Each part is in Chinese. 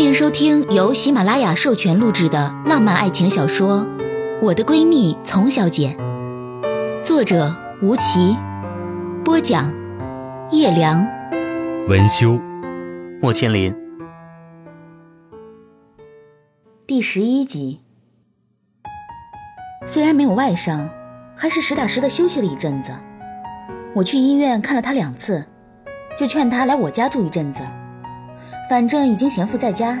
欢迎收听由喜马拉雅授权录制的浪漫爱情小说《我的闺蜜丛小姐》，作者吴奇，播讲叶良，文修，莫千林。第十一集。虽然没有外伤，还是实打实的休息了一阵子。我去医院看了他两次，就劝他来我家住一阵子。反正已经闲赋在家，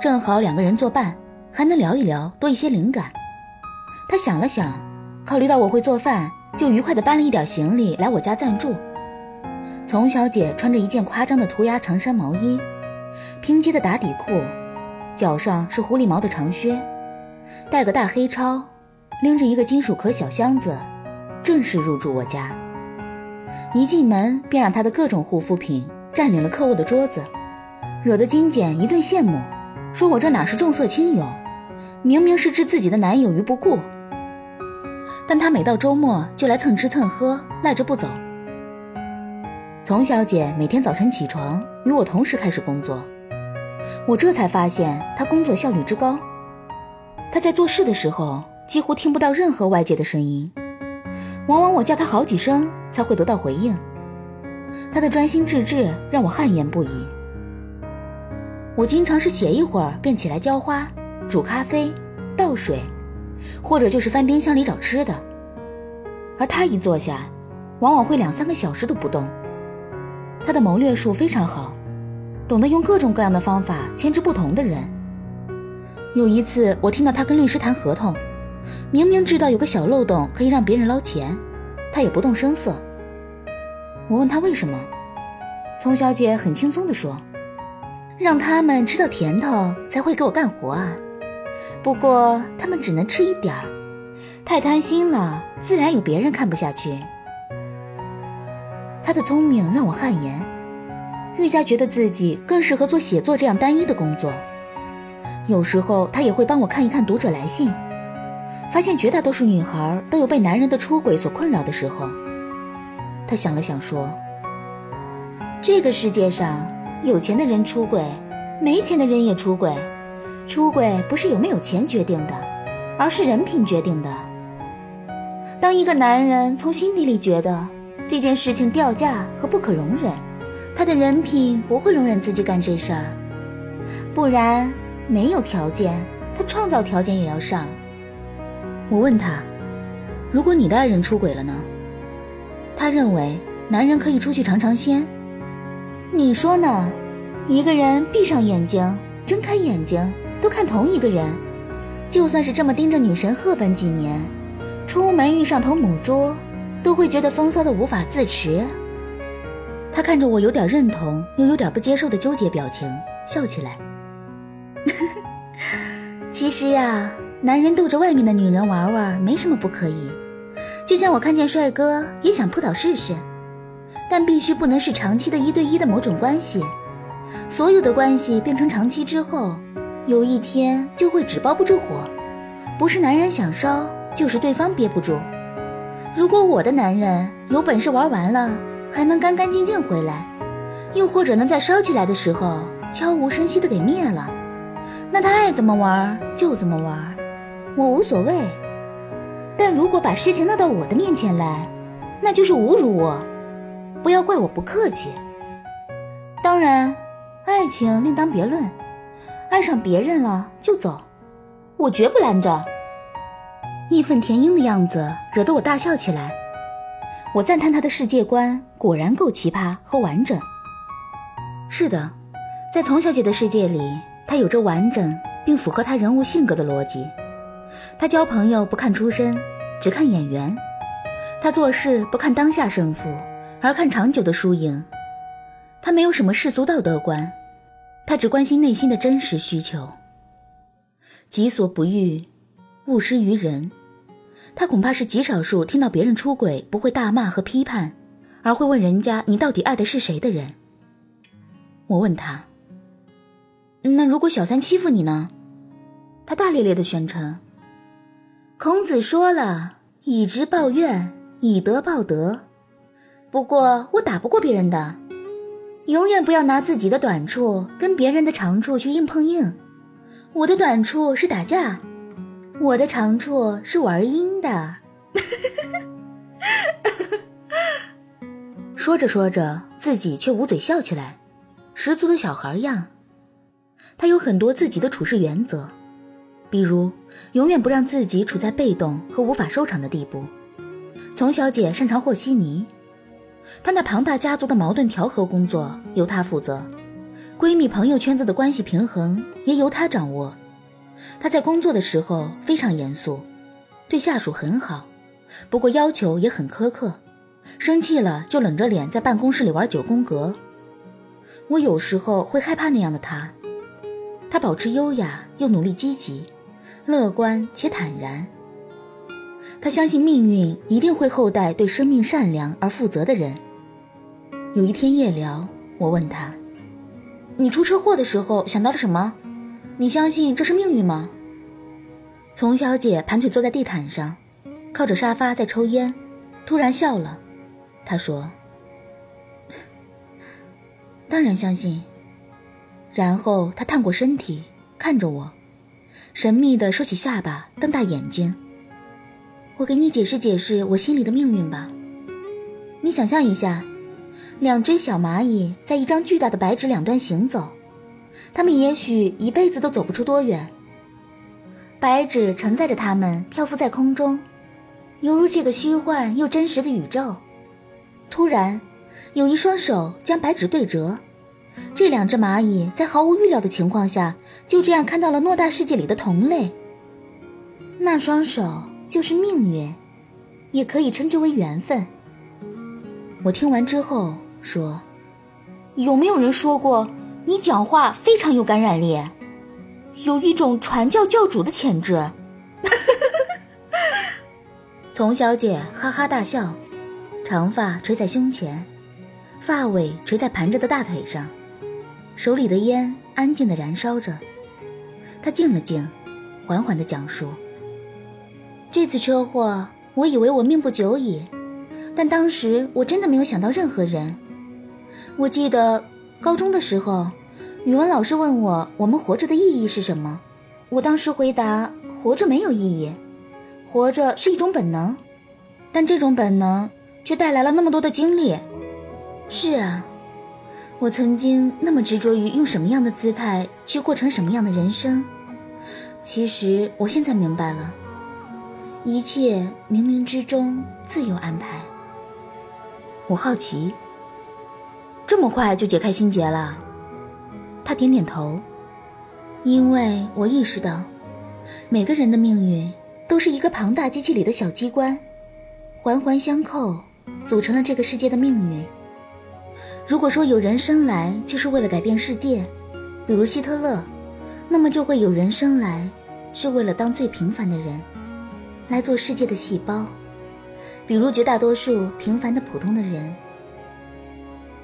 正好两个人作伴，还能聊一聊，多一些灵感。他想了想，考虑到我会做饭，就愉快地搬了一点行李来我家暂住。丛小姐穿着一件夸张的涂鸦长衫毛衣，拼接的打底裤，脚上是狐狸毛的长靴，带个大黑超，拎着一个金属壳小箱子，正式入住我家。一进门便让她的各种护肤品占领了客卧的桌子。惹得金简一顿羡慕，说我这哪是重色轻友，明明是置自己的男友于不顾。但她每到周末就来蹭吃蹭喝，赖着不走。丛小姐每天早晨起床与我同时开始工作，我这才发现她工作效率之高。她在做事的时候几乎听不到任何外界的声音，往往我叫她好几声才会得到回应。她的专心致志让我汗颜不已。我经常是写一会儿便起来浇花、煮咖啡、倒水，或者就是翻冰箱里找吃的。而他一坐下，往往会两三个小时都不动。他的谋略术非常好，懂得用各种各样的方法牵制不同的人。有一次，我听到他跟律师谈合同，明明知道有个小漏洞可以让别人捞钱，他也不动声色。我问他为什么，丛小姐很轻松地说。让他们吃到甜头才会给我干活啊！不过他们只能吃一点儿，太贪心了，自然有别人看不下去。他的聪明让我汗颜，愈加觉得自己更适合做写作这样单一的工作。有时候他也会帮我看一看读者来信，发现绝大多数女孩都有被男人的出轨所困扰的时候。他想了想说：“这个世界上……”有钱的人出轨，没钱的人也出轨。出轨不是有没有钱决定的，而是人品决定的。当一个男人从心底里觉得这件事情掉价和不可容忍，他的人品不会容忍自己干这事儿。不然，没有条件，他创造条件也要上。我问他：“如果你的爱人出轨了呢？”他认为男人可以出去尝尝鲜。你说呢？一个人闭上眼睛，睁开眼睛都看同一个人，就算是这么盯着女神赫本几年，出门遇上头母猪，都会觉得风骚的无法自持。他看着我有点认同又有点不接受的纠结表情，笑起来。其实呀，男人逗着外面的女人玩玩，没什么不可以。就像我看见帅哥也想扑倒试试。但必须不能是长期的一对一的某种关系，所有的关系变成长期之后，有一天就会纸包不住火，不是男人想烧，就是对方憋不住。如果我的男人有本事玩完了，还能干干净净回来，又或者能在烧起来的时候悄无声息的给灭了，那他爱怎么玩就怎么玩，我无所谓。但如果把事情闹到我的面前来，那就是侮辱我。不要怪我不客气。当然，爱情另当别论，爱上别人了就走，我绝不拦着。义愤填膺的样子惹得我大笑起来。我赞叹他的世界观果然够奇葩和完整。是的，在丛小姐的世界里，她有着完整并符合她人物性格的逻辑。她交朋友不看出身，只看眼缘；她做事不看当下胜负。而看长久的输赢，他没有什么世俗道德观，他只关心内心的真实需求。己所不欲，勿施于人。他恐怕是极少数听到别人出轨不会大骂和批判，而会问人家你到底爱的是谁的人。我问他：“那如果小三欺负你呢？”他大咧咧的宣称：“孔子说了，以直报怨，以德报德。”不过我打不过别人的，永远不要拿自己的短处跟别人的长处去硬碰硬。我的短处是打架，我的长处是玩阴的。说着说着，自己却捂嘴笑起来，十足的小孩样。他有很多自己的处事原则，比如永远不让自己处在被动和无法收场的地步。丛小姐擅长和稀泥。她那庞大家族的矛盾调和工作由她负责，闺蜜朋友圈子的关系平衡也由她掌握。她在工作的时候非常严肃，对下属很好，不过要求也很苛刻。生气了就冷着脸在办公室里玩九宫格。我有时候会害怕那样的她。她保持优雅又努力积极，乐观且坦然。他相信命运一定会厚待对生命善良而负责的人。有一天夜聊，我问他：“你出车祸的时候想到了什么？你相信这是命运吗？”丛小姐盘腿坐在地毯上，靠着沙发在抽烟，突然笑了。她说：“当然相信。”然后她探过身体看着我，神秘的收起下巴，瞪大眼睛。我给你解释解释我心里的命运吧。你想象一下，两只小蚂蚁在一张巨大的白纸两端行走，它们也许一辈子都走不出多远。白纸承载着它们漂浮在空中，犹如这个虚幻又真实的宇宙。突然，有一双手将白纸对折，这两只蚂蚁在毫无预料的情况下，就这样看到了偌大世界里的同类。那双手。就是命运，也可以称之为缘分。我听完之后说：“有没有人说过你讲话非常有感染力，有一种传教教主的潜质？” 丛小姐哈哈大笑，长发垂在胸前，发尾垂在盘着的大腿上，手里的烟安静的燃烧着。她静了静，缓缓的讲述。这次车祸，我以为我命不久矣，但当时我真的没有想到任何人。我记得高中的时候，语文老师问我我们活着的意义是什么，我当时回答：活着没有意义，活着是一种本能，但这种本能却带来了那么多的经历。是啊，我曾经那么执着于用什么样的姿态去过成什么样的人生，其实我现在明白了。一切冥冥之中自有安排。我好奇，这么快就解开心结了？他点点头，因为我意识到，每个人的命运都是一个庞大机器里的小机关，环环相扣，组成了这个世界的命运。如果说有人生来就是为了改变世界，比如希特勒，那么就会有人生来是为了当最平凡的人。来做世界的细胞，比如绝大多数平凡的普通的人。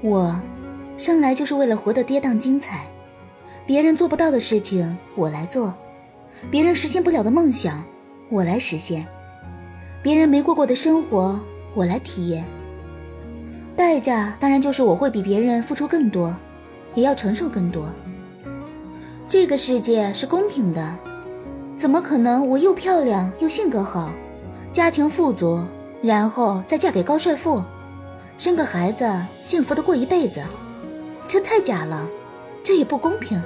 我生来就是为了活得跌宕精彩，别人做不到的事情我来做，别人实现不了的梦想我来实现，别人没过过的生活我来体验。代价当然就是我会比别人付出更多，也要承受更多。这个世界是公平的。怎么可能？我又漂亮又性格好，家庭富足，然后再嫁给高帅富，生个孩子，幸福的过一辈子，这太假了，这也不公平。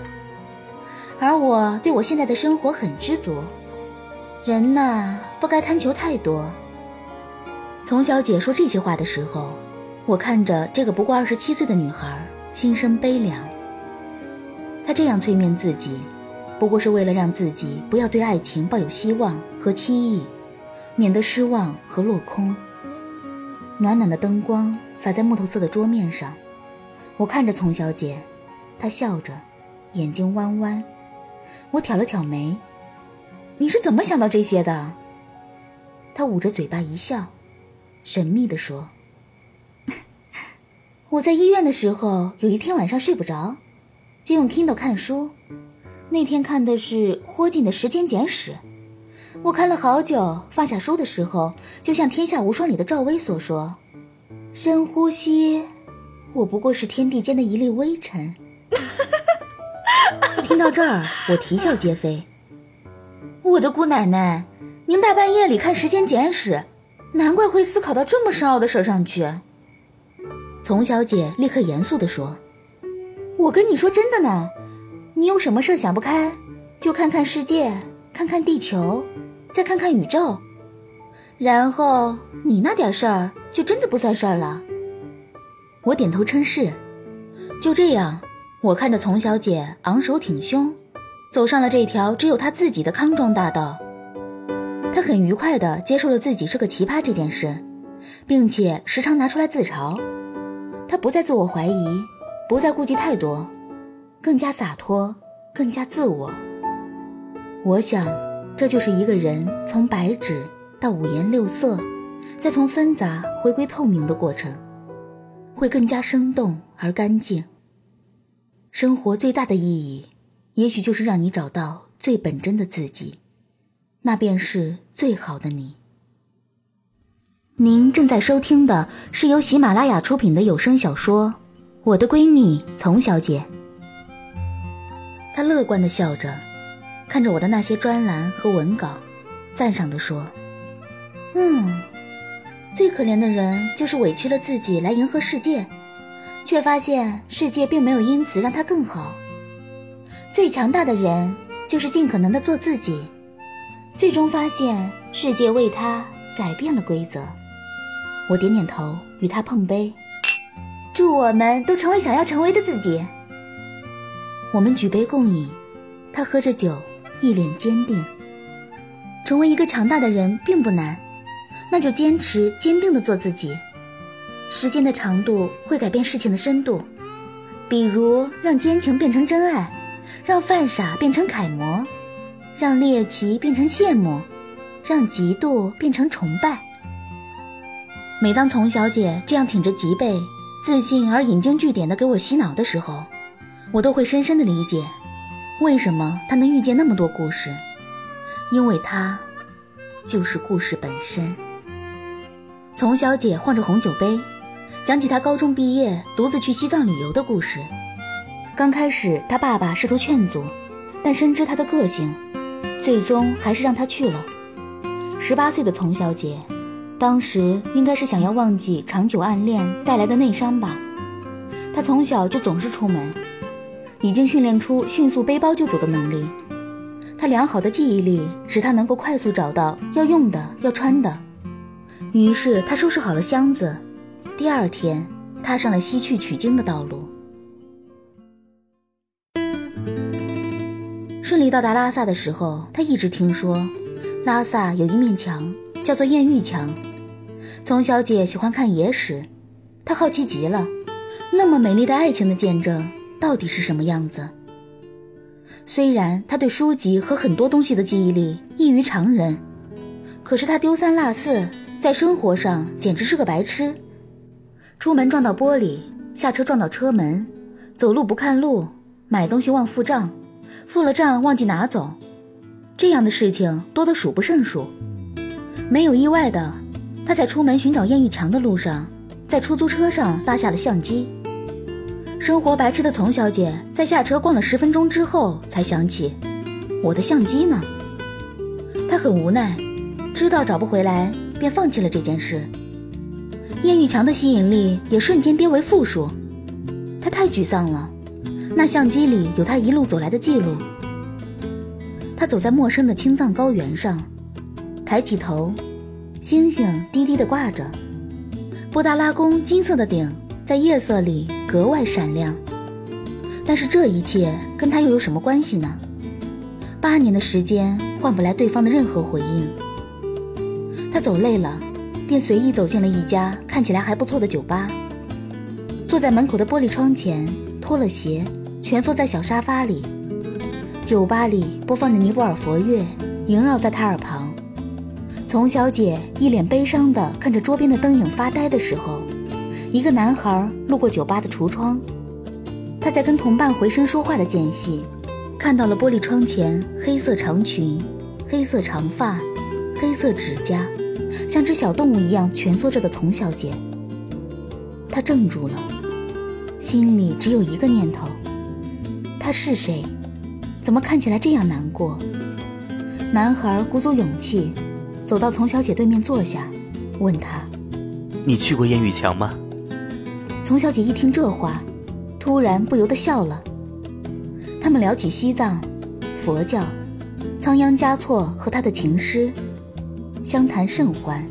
而我对我现在的生活很知足。人呐，不该贪求太多。从小姐说这些话的时候，我看着这个不过二十七岁的女孩，心生悲凉。她这样催眠自己。不过是为了让自己不要对爱情抱有希望和期意，免得失望和落空。暖暖的灯光洒在木头色的桌面上，我看着丛小姐，她笑着，眼睛弯弯。我挑了挑眉：“你是怎么想到这些的？”她捂着嘴巴一笑，神秘地说：“ 我在医院的时候，有一天晚上睡不着，就用 Kindle 看书。”那天看的是霍金的《时间简史》，我看了好久。放下书的时候，就像《天下无双》里的赵薇所说：“深呼吸，我不过是天地间的一粒微尘。听到这儿，我啼笑皆非。我的姑奶奶，您大半夜里看《时间简史》，难怪会思考到这么深奥的事上去。丛小姐立刻严肃地说：“我跟你说真的呢，你有什么事想不开，就看看世界，看看地球，再看看宇宙，然后你那点事儿就真的不算事儿了。”我点头称是。就这样，我看着丛小姐昂首挺胸，走上了这条只有她自己的康庄大道。她很愉快地接受了自己是个奇葩这件事，并且时常拿出来自嘲。她不再自我怀疑，不再顾忌太多，更加洒脱，更加自我。我想，这就是一个人从白纸到五颜六色，再从纷杂回归透明的过程，会更加生动而干净。生活最大的意义，也许就是让你找到最本真的自己，那便是最好的你。您正在收听的是由喜马拉雅出品的有声小说《我的闺蜜丛小姐》。他乐观的笑着，看着我的那些专栏和文稿，赞赏的说：“嗯，最可怜的人就是委屈了自己来迎合世界，却发现世界并没有因此让他更好。最强大的人就是尽可能的做自己，最终发现世界为他改变了规则。”我点点头，与他碰杯，祝我们都成为想要成为的自己。我们举杯共饮，他喝着酒，一脸坚定。成为一个强大的人并不难，那就坚持坚定的做自己。时间的长度会改变事情的深度，比如让奸情变成真爱，让犯傻变成楷模，让猎奇变成羡慕，让嫉妒变成崇拜。每当丛小姐这样挺着脊背，自信而引经据典的给我洗脑的时候，我都会深深地理解，为什么她能遇见那么多故事，因为她，就是故事本身。丛小姐晃着红酒杯，讲起她高中毕业独自去西藏旅游的故事。刚开始，她爸爸试图劝阻，但深知她的个性，最终还是让她去了。十八岁的丛小姐。当时应该是想要忘记长久暗恋带来的内伤吧。她从小就总是出门，已经训练出迅速背包就走的能力。他良好的记忆力使他能够快速找到要用的、要穿的。于是他收拾好了箱子，第二天踏上了西去取经的道路。顺利到达拉萨的时候，他一直听说拉萨有一面墙叫做艳遇墙。从小姐喜欢看野史，她好奇极了，那么美丽的爱情的见证到底是什么样子？虽然他对书籍和很多东西的记忆力异于常人，可是他丢三落四，在生活上简直是个白痴。出门撞到玻璃，下车撞到车门，走路不看路，买东西忘付账，付了账忘记拿走，这样的事情多得数不胜数。没有意外的。他在出门寻找艳遇强的路上，在出租车上拉下了相机。生活白痴的丛小姐在下车逛了十分钟之后，才想起我的相机呢。她很无奈，知道找不回来，便放弃了这件事。叶玉强的吸引力也瞬间跌为负数，她太沮丧了。那相机里有她一路走来的记录。她走在陌生的青藏高原上，抬起头。星星低低的挂着，布达拉宫金色的顶在夜色里格外闪亮。但是这一切跟他又有什么关系呢？八年的时间换不来对方的任何回应。他走累了，便随意走进了一家看起来还不错的酒吧，坐在门口的玻璃窗前，脱了鞋，蜷缩在小沙发里。酒吧里播放着尼泊尔佛乐，萦绕在他耳旁。丛小姐一脸悲伤地看着桌边的灯影发呆的时候，一个男孩路过酒吧的橱窗，他在跟同伴回身说话的间隙，看到了玻璃窗前黑色长裙、黑色长发、黑色指甲，像只小动物一样蜷缩着的丛小姐。他怔住了，心里只有一个念头：他是谁？怎么看起来这样难过？男孩鼓足勇气，走到丛小姐对面坐下，问她：“你去过烟雨墙吗？”丛小姐一听这话，突然不由得笑了。他们聊起西藏、佛教、仓央嘉措和他的情诗，相谈甚欢。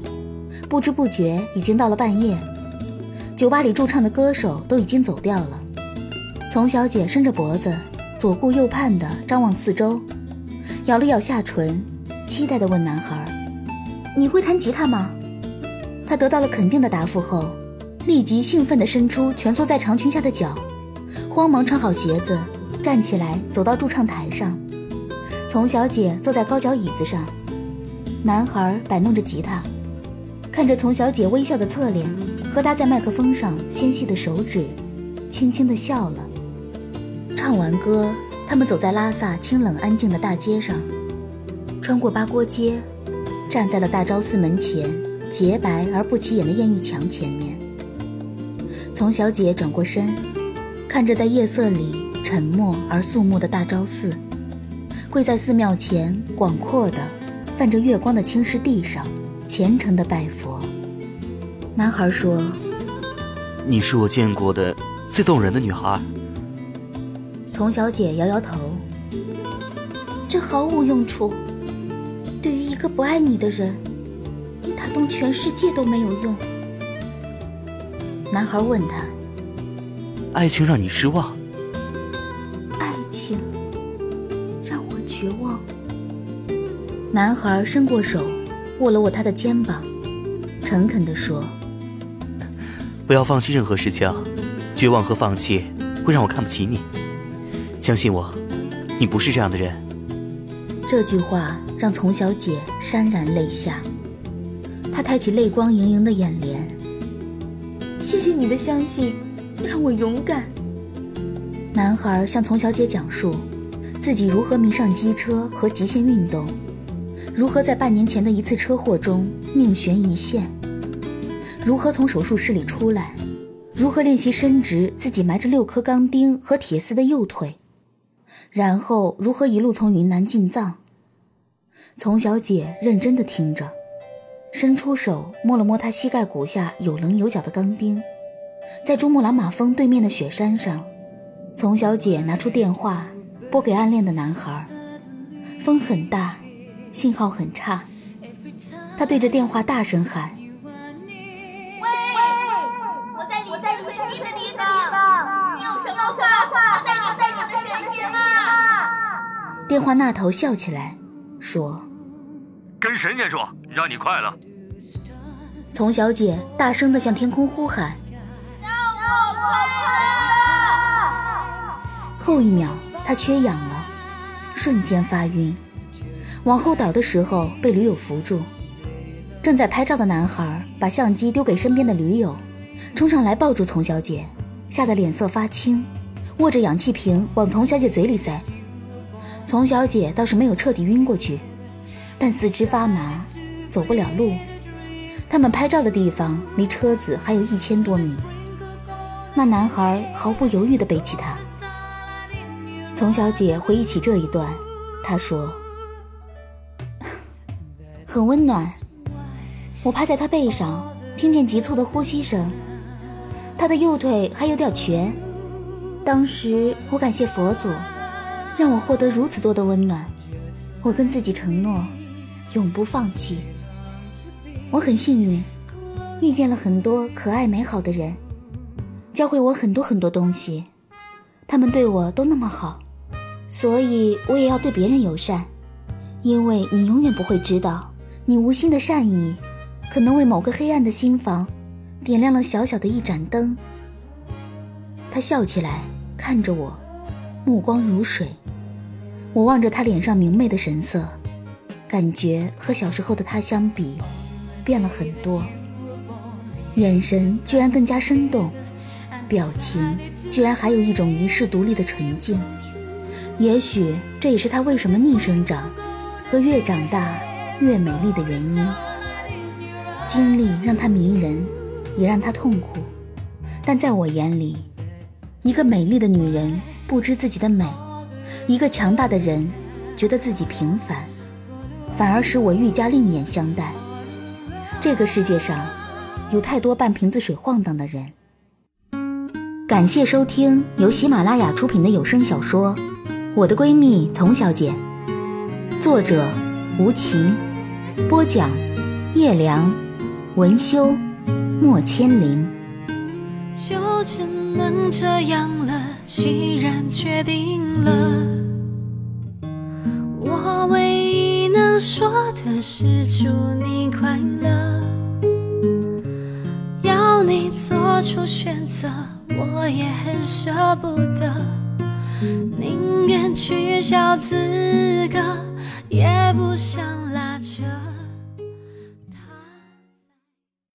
不知不觉已经到了半夜，酒吧里驻唱的歌手都已经走掉了。丛小姐伸着脖子，左顾右盼地张望四周。咬了咬下唇，期待地问男孩：“你会弹吉他吗？”他得到了肯定的答复后，立即兴奋地伸出蜷缩在长裙下的脚，慌忙穿好鞋子，站起来走到驻唱台上。丛小姐坐在高脚椅子上，男孩摆弄着吉他，看着丛小姐微笑的侧脸和搭在麦克风上纤细的手指，轻轻地笑了。唱完歌。他们走在拉萨清冷安静的大街上，穿过八廓街，站在了大昭寺门前洁白而不起眼的艳遇墙前面。丛小姐转过身，看着在夜色里沉默而肃穆的大昭寺，跪在寺庙前广阔的、泛着月光的青石地上，虔诚的拜佛。男孩说：“你是我见过的最动人的女孩。”从小姐摇摇头，这毫无用处。对于一个不爱你的人，你打动全世界都没有用。男孩问他：“爱情让你失望？”爱情让我绝望。男孩伸过手，握了握他的肩膀，诚恳地说：“不要放弃任何事情，绝望和放弃会让我看不起你。”相信我，你不是这样的人。这句话让丛小姐潸然泪下，她抬起泪光盈盈的眼帘。谢谢你的相信，让我勇敢。男孩向丛小姐讲述自己如何迷上机车和极限运动，如何在半年前的一次车祸中命悬一线，如何从手术室里出来，如何练习伸直自己埋着六颗钢钉和铁丝的右腿。然后如何一路从云南进藏？丛小姐认真的听着，伸出手摸了摸他膝盖骨下有棱有角的钢钉。在珠穆朗玛峰对面的雪山上，丛小姐拿出电话拨给暗恋的男孩。风很大，信号很差，她对着电话大声喊：“喂，我在离最近的地方，你有什么话要带你在场的神仙吗？”电话那头笑起来，说：“跟神仙说，让你快乐。”丛小姐大声的向天空呼喊：“让我快乐！”后一秒，她缺氧了，瞬间发晕，往后倒的时候被驴友扶住。正在拍照的男孩把相机丢给身边的驴友，冲上来抱住丛小姐，吓得脸色发青，握着氧气瓶往丛小姐嘴里塞。丛小姐倒是没有彻底晕过去，但四肢发麻，走不了路。他们拍照的地方离车子还有一千多米。那男孩毫不犹豫地背起她。丛小姐回忆起这一段，她说：“ 很温暖。我趴在他背上，听见急促的呼吸声。他的右腿还有点瘸。当时我感谢佛祖。”让我获得如此多的温暖，我跟自己承诺，永不放弃。我很幸运，遇见了很多可爱美好的人，教会我很多很多东西。他们对我都那么好，所以我也要对别人友善，因为你永远不会知道，你无心的善意，可能为某个黑暗的心房，点亮了小小的一盏灯。他笑起来，看着我，目光如水。我望着他脸上明媚的神色，感觉和小时候的他相比，变了很多。眼神居然更加生动，表情居然还有一种遗世独立的纯净。也许这也是他为什么逆生长，和越长大越美丽的原因。经历让他迷人，也让他痛苦，但在我眼里，一个美丽的女人不知自己的美，一个强大的人觉得自己平凡，反而使我愈加另眼相待。这个世界上，有太多半瓶子水晃荡的人。感谢收听由喜马拉雅出品的有声小说《我的闺蜜丛小姐》，作者吴奇，播讲叶良，文修莫千灵。就只能这样了，既然决定了，说的是祝你快乐。要你做出选择，我也很舍不得，宁愿取消资格，也不想。